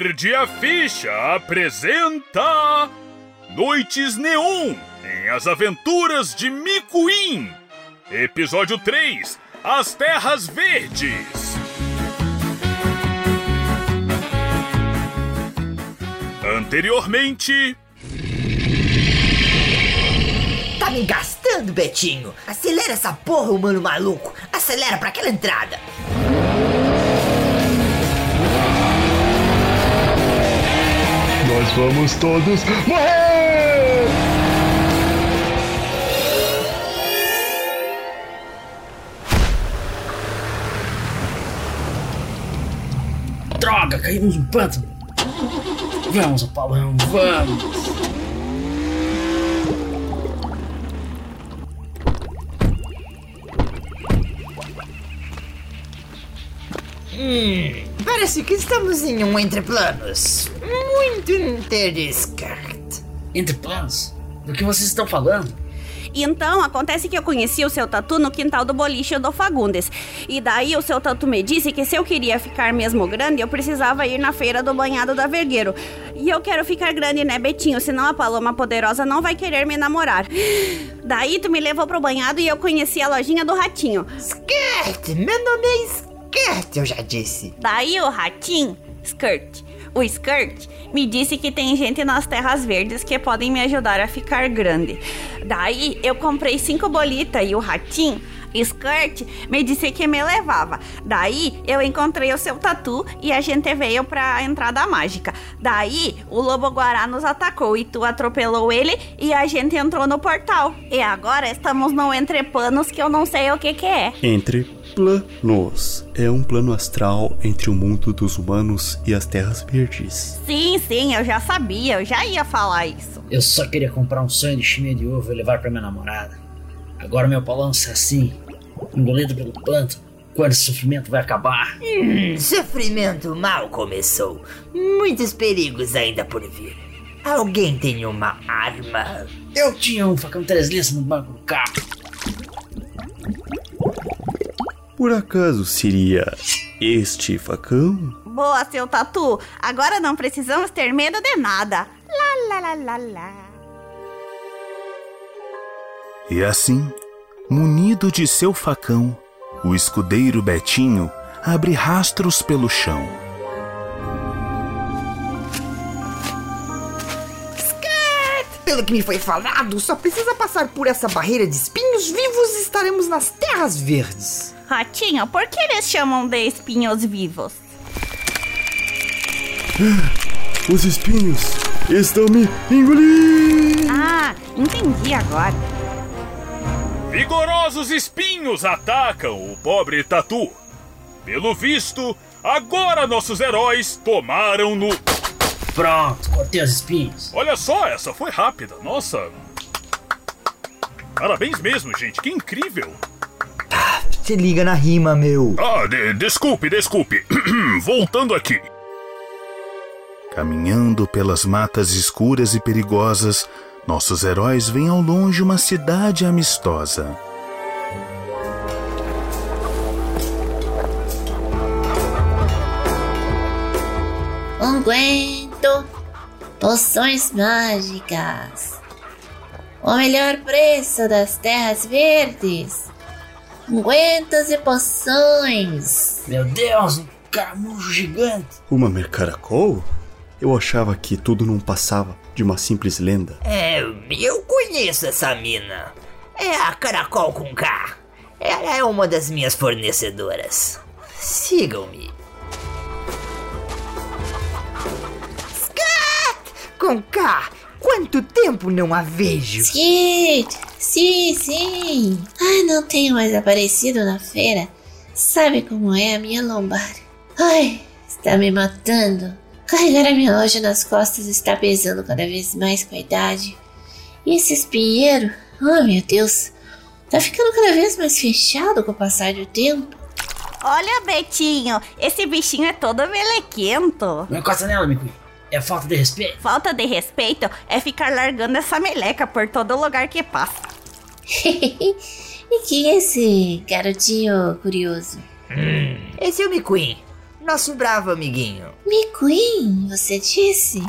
Verde a Ficha apresenta Noites Neon em As Aventuras de Micuim. Episódio 3 As Terras Verdes. Anteriormente. Tá me gastando, Betinho! Acelera essa porra, humano maluco! Acelera pra aquela entrada! Nós vamos todos morrer! Droga, caímos no pântano. Vamos, Apolão, vamos. Hum, parece que estamos em um entre planos. Muito interessante. Entre planos? Do que vocês estão falando? Então, acontece que eu conheci o seu tatu no quintal do boliche do Fagundes. E daí o seu tatu me disse que se eu queria ficar mesmo grande, eu precisava ir na feira do banhado da Vergueiro. E eu quero ficar grande, né, Betinho? Senão a Paloma Poderosa não vai querer me namorar. Daí tu me levou pro banhado e eu conheci a lojinha do Ratinho. Skirt! Meu nome é Skirt, eu já disse. Daí o Ratinho, Skirt, o Skirt, me disse que tem gente nas terras verdes que podem me ajudar a ficar grande. Daí eu comprei cinco bolitas e o Ratinho, Skirt, me disse que me levava. Daí eu encontrei o seu tatu e a gente veio pra entrada mágica. Daí o lobo guará nos atacou e tu atropelou ele e a gente entrou no portal. E agora estamos no entrepanos que eu não sei o que que é. Entre planos. É um plano astral entre o mundo dos humanos e as terras verdes. Sim, sim, eu já sabia, eu já ia falar isso. Eu só queria comprar um sonho de ovo e levar pra minha namorada. Agora meu balanço é assim, engolido pelo pântano. Quando esse sofrimento vai acabar? Hum, sofrimento mal começou. Muitos perigos ainda por vir. Alguém tem uma arma? Eu tinha um facão três linhas no banco do carro. Por acaso seria este facão? Boa, seu tatu. Agora não precisamos ter medo de nada. Lá, lá, lá, lá, lá. E assim, munido de seu facão, o escudeiro Betinho abre rastros pelo chão. Pelo que me foi falado, só precisa passar por essa barreira de espinhos vivos e estaremos nas terras verdes. Ratinho, por que eles chamam de espinhos vivos? Os espinhos estão me engolindo! Ah, entendi agora. Vigorosos espinhos atacam o pobre Tatu. Pelo visto, agora nossos heróis tomaram no. Pronto, cortei os espinhos. Olha só, essa foi rápida, nossa. Parabéns mesmo, gente, que incrível. Se liga na rima, meu. Ah, de- desculpe, desculpe. Voltando aqui. Caminhando pelas matas escuras e perigosas, nossos heróis veem ao longe uma cidade amistosa. Unguento, poções mágicas. O melhor preço das terras verdes. Ungüentos e poções. Meu Deus, um caramujo gigante. Uma mercaracol? Eu achava que tudo não passava de uma simples lenda. É, eu conheço essa mina. É a Caracol com K. Ela é uma das minhas fornecedoras. Sigam-me. Scat! Com K, quanto tempo não a vejo? Skit, sim, sim. Ai, não tenho mais aparecido na feira. Sabe como é a minha lombar? Ai, está me matando. Carregar a minha loja nas costas está pesando cada vez mais com a idade. E esse espinheiro, oh meu Deus, tá ficando cada vez mais fechado com o passar do tempo. Olha, Betinho, esse bichinho é todo melequento. Não encosta nela, Mickey. É falta de respeito. Falta de respeito é ficar largando essa meleca por todo lugar que passa. e quem é esse garotinho curioso? Esse é o McQueen, nosso bravo amiguinho. McQueen, você disse?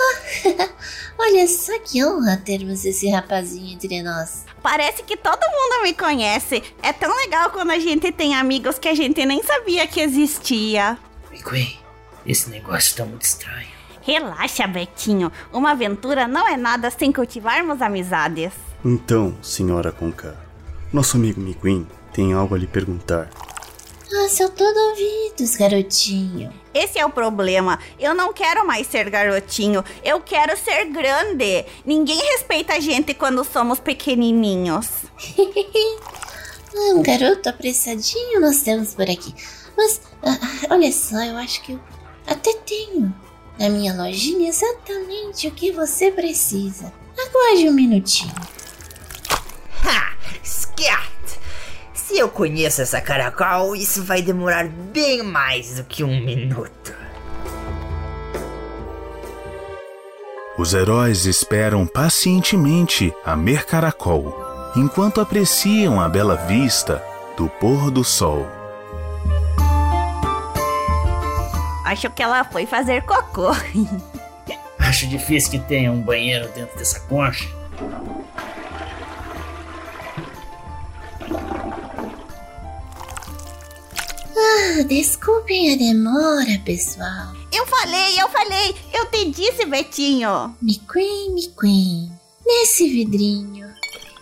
Ah, olha só que honra termos esse rapazinho entre nós. Parece que todo mundo me conhece. É tão legal quando a gente tem amigos que a gente nem sabia que existia. McQueen, esse negócio tá muito estranho. Relaxa, Betinho. Uma aventura não é nada sem cultivarmos amizades. Então, senhora Conká, nosso amigo McQueen tem algo a lhe perguntar. Ah, sou todo ouvidos, garotinho. Esse é o problema. Eu não quero mais ser garotinho. Eu quero ser grande. Ninguém respeita a gente quando somos pequenininhos. Um garoto apressadinho nós temos por aqui. Mas, ah, ah, olha só, eu acho que eu até tenho na minha lojinha exatamente o que você precisa. Aguarde um minutinho. Ha! Scat! Se eu conheço essa caracol, isso vai demorar bem mais do que um minuto. Os heróis esperam pacientemente a Mercaracol, enquanto apreciam a bela vista do pôr do sol. Acho que ela foi fazer cocô. Acho difícil que tenha um banheiro dentro dessa concha. Ah, desculpem a demora, pessoal. Eu falei, eu falei, eu te disse, Betinho. McQueen, McQueen, nesse vidrinho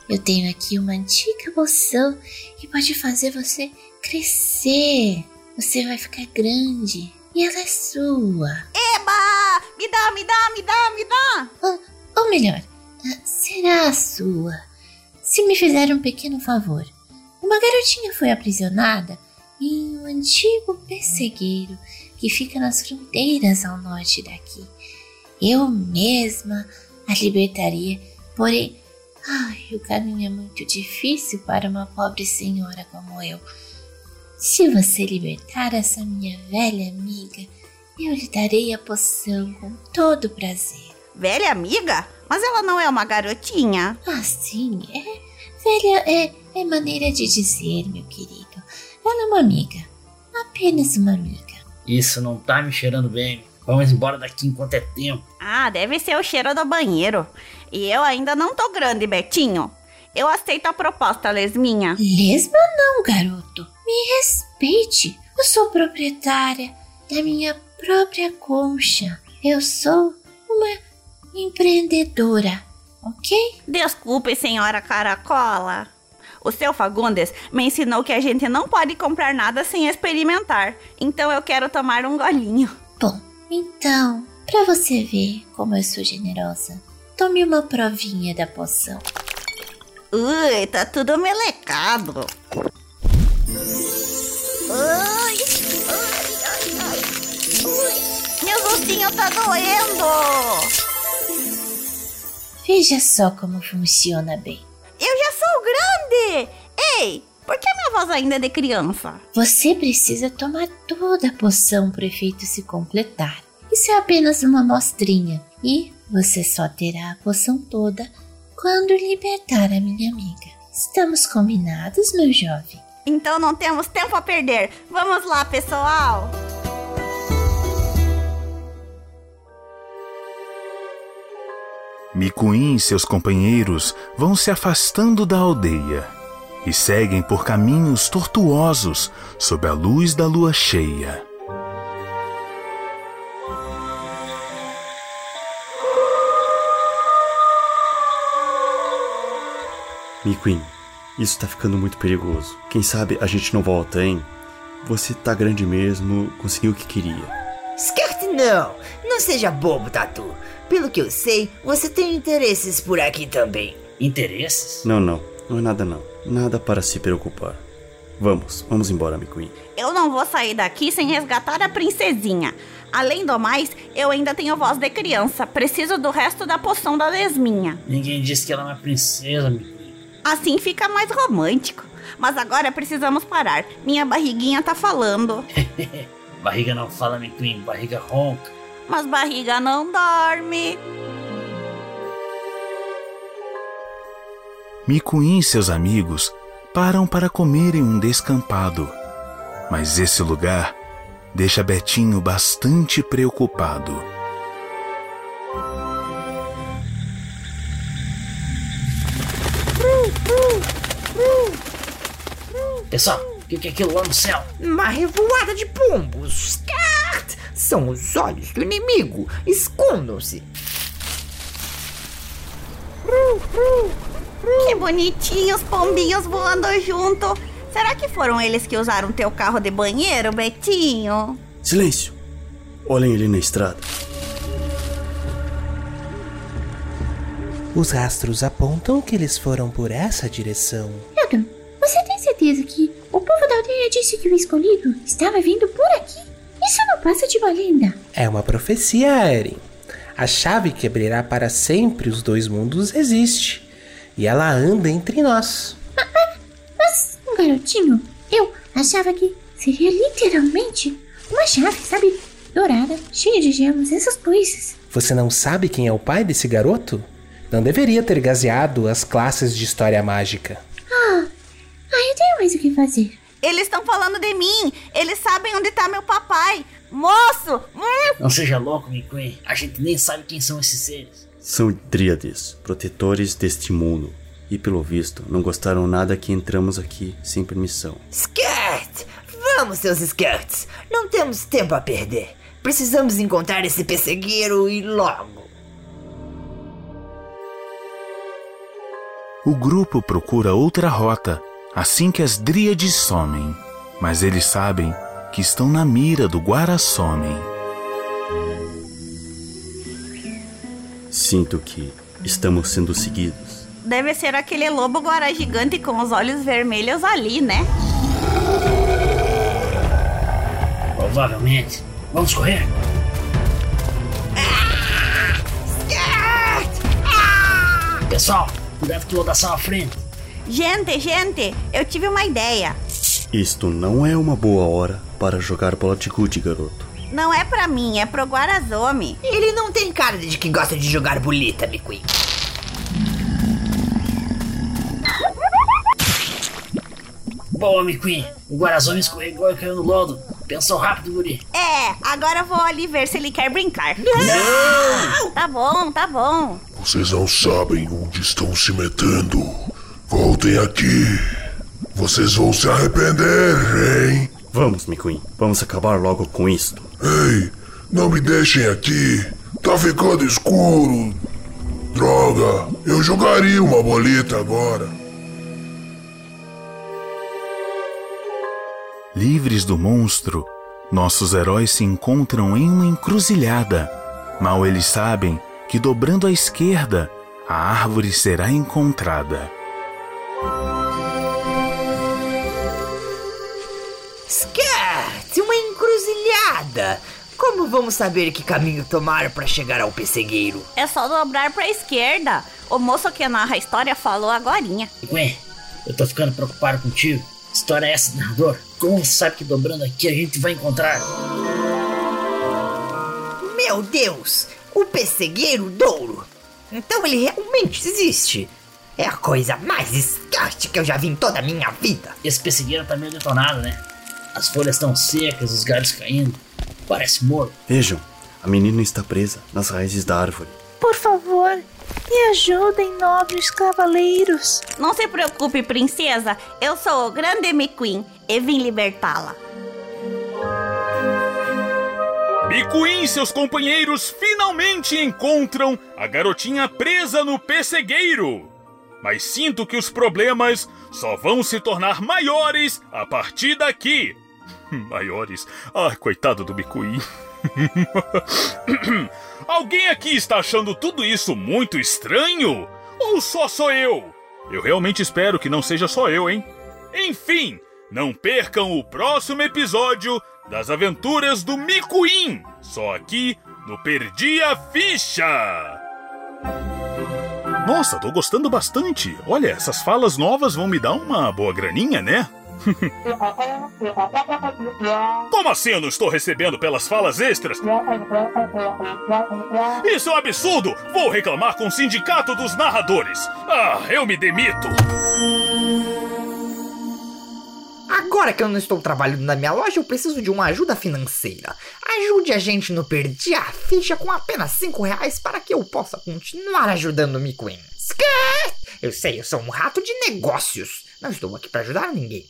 eu tenho aqui uma antiga poção que pode fazer você crescer. Você vai ficar grande e ela é sua. Eba! Me dá, me dá, me dá, me dá. Ou, ou melhor, ah, será a sua. Se me fizer um pequeno favor. Uma garotinha foi aprisionada em um antigo pessegueiro que fica nas fronteiras ao norte daqui. Eu mesma a libertaria, porém, ai, o caminho é muito difícil para uma pobre senhora como eu. Se você libertar essa minha velha amiga, eu lhe darei a poção com todo prazer. Velha amiga? Mas ela não é uma garotinha. Ah, sim, é. Velha é, é maneira de dizer, meu querido. Ela é uma amiga. Apenas uma amiga. Isso não tá me cheirando bem. Vamos embora daqui enquanto é tempo. Ah, deve ser o cheiro do banheiro. E eu ainda não tô grande, Betinho. Eu aceito a proposta, Lesminha. Lesma não, garoto. Me respeite. Eu sou proprietária da minha própria concha. Eu sou uma empreendedora, ok? Desculpe, senhora Caracola. O seu Fagundes me ensinou que a gente não pode comprar nada sem experimentar. Então eu quero tomar um golinho. Bom, então, para você ver como eu sou generosa, tome uma provinha da poção. Ui, tá tudo melecado. Ai, ai, ai, ai. Ui, meu ossinho tá doendo. Veja só como funciona bem. Grande! Ei, por que minha voz ainda é de criança? Você precisa tomar toda a poção para o efeito se completar. Isso é apenas uma amostrinha e você só terá a poção toda quando libertar a minha amiga. Estamos combinados, meu jovem? Então não temos tempo a perder. Vamos lá, pessoal! Micuim e seus companheiros vão se afastando da aldeia e seguem por caminhos tortuosos sob a luz da lua cheia. McQueen, isso tá ficando muito perigoso. Quem sabe a gente não volta, hein? Você tá grande mesmo, conseguiu o que queria. Skirt não! Não seja bobo, Tatu. Pelo que eu sei, você tem interesses por aqui também. Interesses? Não, não, não é nada não. Nada para se preocupar. Vamos, vamos embora, McQueen. Eu não vou sair daqui sem resgatar a princesinha. Além do mais, eu ainda tenho voz de criança. Preciso do resto da poção da lesminha. Ninguém disse que ela é uma princesa, McQueen. Assim fica mais romântico. Mas agora precisamos parar. Minha barriguinha tá falando. barriga não fala, McQueen. Barriga ronca. Mas barriga não dorme. Micuim e seus amigos param para comerem um descampado. Mas esse lugar deixa Betinho bastante preocupado. Pessoal, o que, é aquilo lá no céu? Uma revoada de pombos. São os olhos do inimigo. Escondam-se. Que bonitinhos pombinhos voando junto. Será que foram eles que usaram teu carro de banheiro, Betinho? Silêncio! Olhem ali na estrada. Os rastros apontam que eles foram por essa direção. Eldon, você tem certeza que o povo da aldeia disse que o escolhido estava vindo por aqui? Isso não passa de uma lenda. É uma profecia, Eren. A chave que abrirá para sempre os dois mundos existe. E ela anda entre nós. Mas, um garotinho, eu achava que seria literalmente uma chave, sabe? Dourada, cheia de gemas, essas coisas. Você não sabe quem é o pai desse garoto? Não deveria ter gaseado as classes de história mágica. Mais o que fazer. Eles estão falando de mim. Eles sabem onde tá meu papai. Moço! Não seja louco, McQueen. A gente nem sabe quem são esses seres. São Dríades, protetores deste mundo. E pelo visto, não gostaram nada que entramos aqui sem permissão. Skirt! Vamos, seus skirts! Não temos tempo a perder. Precisamos encontrar esse pessegueiro e logo. O grupo procura outra rota assim que as dríades somem, mas eles sabem que estão na mira do Guarasomem. Sinto que estamos sendo seguidos. Deve ser aquele lobo guará gigante com os olhos vermelhos ali, né? Provavelmente. Vamos correr. Pessoal, cuidado com o lodação à frente. Gente, gente, eu tive uma ideia. Isto não é uma boa hora para jogar bola de gude, garoto. Não é pra mim, é pro Guarazome. Ele não tem cara de que gosta de jogar bolita, McQueen. Boa, McQueen. O Guarazome escorregou e caiu no lodo. Pensou rápido, guri. É, agora eu vou ali ver se ele quer brincar. Não! Tá bom, tá bom. Vocês não sabem onde estão se metendo. Voltem aqui. Vocês vão se arrepender, hein? Vamos, McQueen. Vamos acabar logo com isto. Ei, não me deixem aqui. Tá ficando escuro. Droga, eu jogaria uma bolita agora. Livres do monstro, nossos heróis se encontram em uma encruzilhada. Mal eles sabem que dobrando à esquerda, a árvore será encontrada. Como vamos saber que caminho tomar para chegar ao pessegueiro? É só dobrar pra esquerda. O moço que narra a história falou agorinha. McQueen, eu tô ficando preocupado contigo. História é essa, narrador? Como você sabe que dobrando aqui a gente vai encontrar? Meu Deus, o pessegueiro Douro. Então ele realmente existe. É a coisa mais Skirt que eu já vi em toda a minha vida. Esse pessegueiro tá meio detonado, né? As folhas estão secas, os galhos caindo. Parece morto. Vejam, a menina está presa nas raízes da árvore. Por favor, me ajudem, nobres cavaleiros. Não se preocupe, princesa. Eu sou o grande McQueen e vim libertá-la. McQueen e seus companheiros finalmente encontram a garotinha presa no pessegueiro. Mas sinto que os problemas só vão se tornar maiores a partir daqui. Maiores? Ah, coitado do McQueen. Alguém aqui está achando tudo isso muito estranho? Ou só sou eu? Eu realmente espero que não seja só eu, hein? Enfim, não percam o próximo episódio das aventuras do Micuim, só aqui no Perdi a Ficha. Nossa, tô gostando bastante. Olha, essas falas novas vão me dar uma boa graninha, né? Como assim eu não estou recebendo pelas falas extras? Isso é um absurdo! Vou reclamar com o sindicato dos narradores. Ah, eu me demito. Agora que eu não estou trabalhando na minha loja, eu preciso de uma ajuda financeira. Ajude a gente no Perdi a Ficha com apenas 5 reais para que eu possa continuar ajudando o McQueen. Skirt! Eu sei, eu sou um rato de negócios. Não estou aqui para ajudar ninguém.